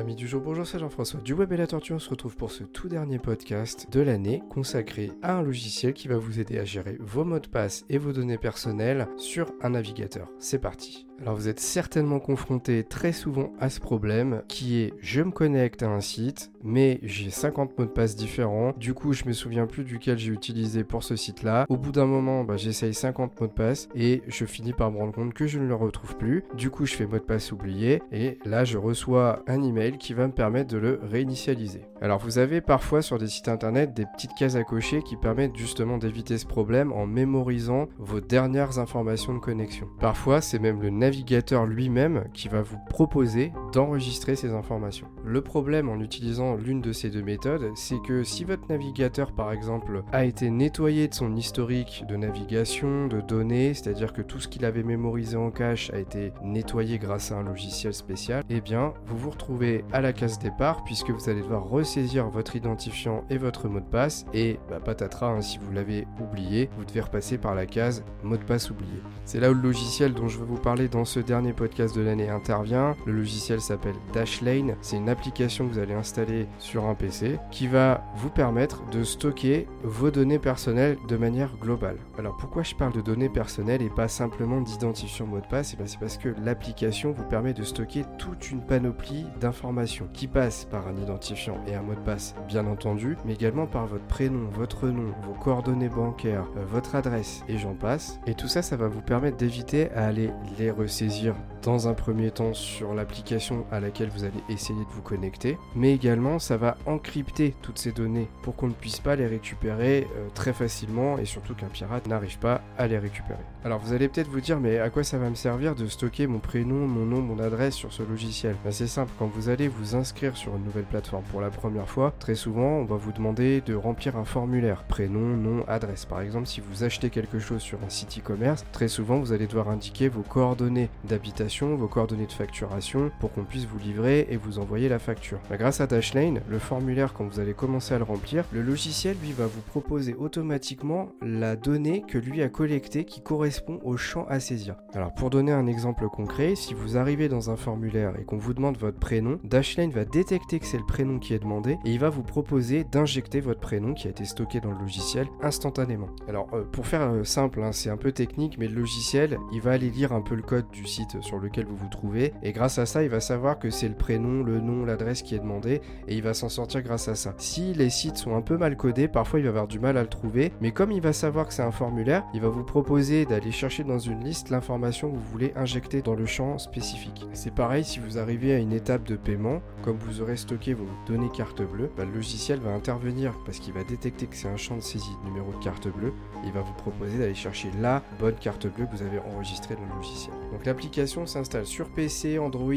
Amis du jour, bonjour, c'est Jean-François du Web et la Tortue. On se retrouve pour ce tout dernier podcast de l'année consacré à un logiciel qui va vous aider à gérer vos mots de passe et vos données personnelles sur un navigateur. C'est parti. Alors vous êtes certainement confronté très souvent à ce problème qui est je me connecte à un site mais j'ai 50 mots de passe différents. Du coup je me souviens plus duquel j'ai utilisé pour ce site là. Au bout d'un moment bah, j'essaye 50 mots de passe et je finis par me rendre compte que je ne le retrouve plus. Du coup je fais mot de passe oublié et là je reçois un email qui va me permettre de le réinitialiser. Alors vous avez parfois sur des sites internet des petites cases à cocher qui permettent justement d'éviter ce problème en mémorisant vos dernières informations de connexion. Parfois c'est même le navigateur lui-même qui va vous proposer d'enregistrer ces informations. Le problème en utilisant l'une de ces deux méthodes, c'est que si votre navigateur par exemple a été nettoyé de son historique de navigation, de données, c'est-à-dire que tout ce qu'il avait mémorisé en cache a été nettoyé grâce à un logiciel spécial, eh bien vous vous retrouvez à la case départ puisque vous allez devoir ressaisir votre identifiant et votre mot de passe et bah, patatras hein, si vous l'avez oublié, vous devez repasser par la case mot de passe oublié. C'est là où le logiciel dont je veux vous parler dans ce dernier podcast de l'année intervient. Le logiciel s'appelle Dashlane. C'est une application que vous allez installer sur un PC qui va vous permettre de stocker vos données personnelles de manière globale. Alors pourquoi je parle de données personnelles et pas simplement d'identifiant mot de passe? Eh C'est parce que l'application vous permet de stocker toute une panoplie d'informations qui passent par un identifiant et un mot de passe bien entendu, mais également par votre prénom, votre nom, vos coordonnées bancaires, euh, votre adresse et j'en passe. Et tout ça, ça va vous permettre d'éviter à aller les ressaisir dans un premier temps sur l'application à laquelle vous allez essayer de vous connecter, mais également ça va encrypter toutes ces données pour qu'on ne puisse pas les récupérer euh, très facilement et surtout qu'un pirate n'arrive pas à les récupérer. Alors vous allez peut-être vous dire mais à quoi ça va me servir de stocker mon prénom, mon nom, mon adresse sur ce logiciel? Ben, C'est simple, quand vous allez vous inscrire sur une nouvelle plateforme pour la première fois, très souvent on va vous demander de remplir un formulaire, prénom, nom, adresse. Par exemple si vous achetez quelque chose sur un site e-commerce, très souvent vous allez devoir indiquer vos coordonnées d'habitation vos coordonnées de facturation pour qu'on puisse vous livrer et vous envoyer la facture. Bah, grâce à Dashlane, le formulaire quand vous allez commencer à le remplir, le logiciel lui va vous proposer automatiquement la donnée que lui a collectée qui correspond au champ à saisir. Alors pour donner un exemple concret, si vous arrivez dans un formulaire et qu'on vous demande votre prénom, Dashlane va détecter que c'est le prénom qui est demandé et il va vous proposer d'injecter votre prénom qui a été stocké dans le logiciel instantanément. Alors euh, pour faire euh, simple, hein, c'est un peu technique, mais le logiciel, il va aller lire un peu le code du site sur lequel vous vous trouvez. Et grâce à ça, il va savoir que c'est le prénom, le nom, l'adresse qui est demandé. Et il va s'en sortir grâce à ça. Si les sites sont un peu mal codés, parfois il va avoir du mal à le trouver. Mais comme il va savoir que c'est un formulaire, il va vous proposer d'aller chercher dans une liste l'information que vous voulez injecter dans le champ spécifique. C'est pareil si vous arrivez à une étape de paiement, comme vous aurez stocké vos données carte bleue, bah, le logiciel va intervenir parce qu'il va détecter que c'est un champ de saisie numéro de carte bleue. Et il va vous proposer d'aller chercher la bonne carte bleue que vous avez enregistrée dans le logiciel. Donc l'application s'installe sur PC, Android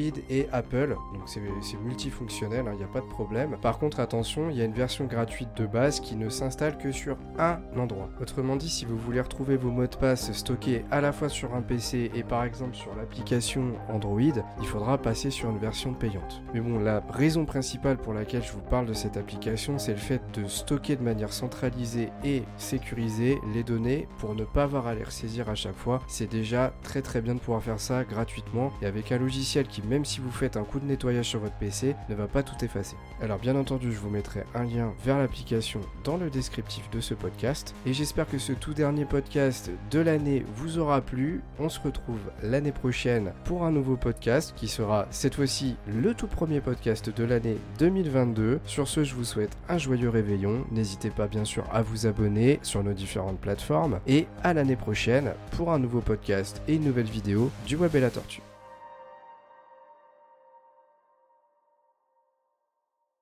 Apple. Donc c'est multifonctionnel, il hein, n'y a pas de problème. Par contre, attention, il y a une version gratuite de base qui ne s'installe que sur un endroit. Autrement dit, si vous voulez retrouver vos mots de passe stockés à la fois sur un PC et par exemple sur l'application Android, il faudra passer sur une version payante. Mais bon, la raison principale pour laquelle je vous parle de cette application, c'est le fait de stocker de manière centralisée et sécurisée les données pour ne pas avoir à les ressaisir à chaque fois. C'est déjà très très bien de pouvoir faire ça gratuitement et avec un logiciel qui, même si vous faites un coup de nettoyage sur votre PC, ne va pas tout effacer. Alors bien entendu, je vous mettrai un lien vers l'application dans le descriptif de ce podcast et j'espère que ce tout dernier podcast de l'année vous aura plu. On se retrouve l'année prochaine pour un nouveau podcast qui sera cette fois-ci le tout premier podcast de l'année 2022. Sur ce, je vous souhaite un joyeux réveillon. N'hésitez pas bien sûr à vous abonner sur nos différentes plateformes et à l'année prochaine pour un nouveau podcast et une nouvelle vidéo du Web et la Tortue.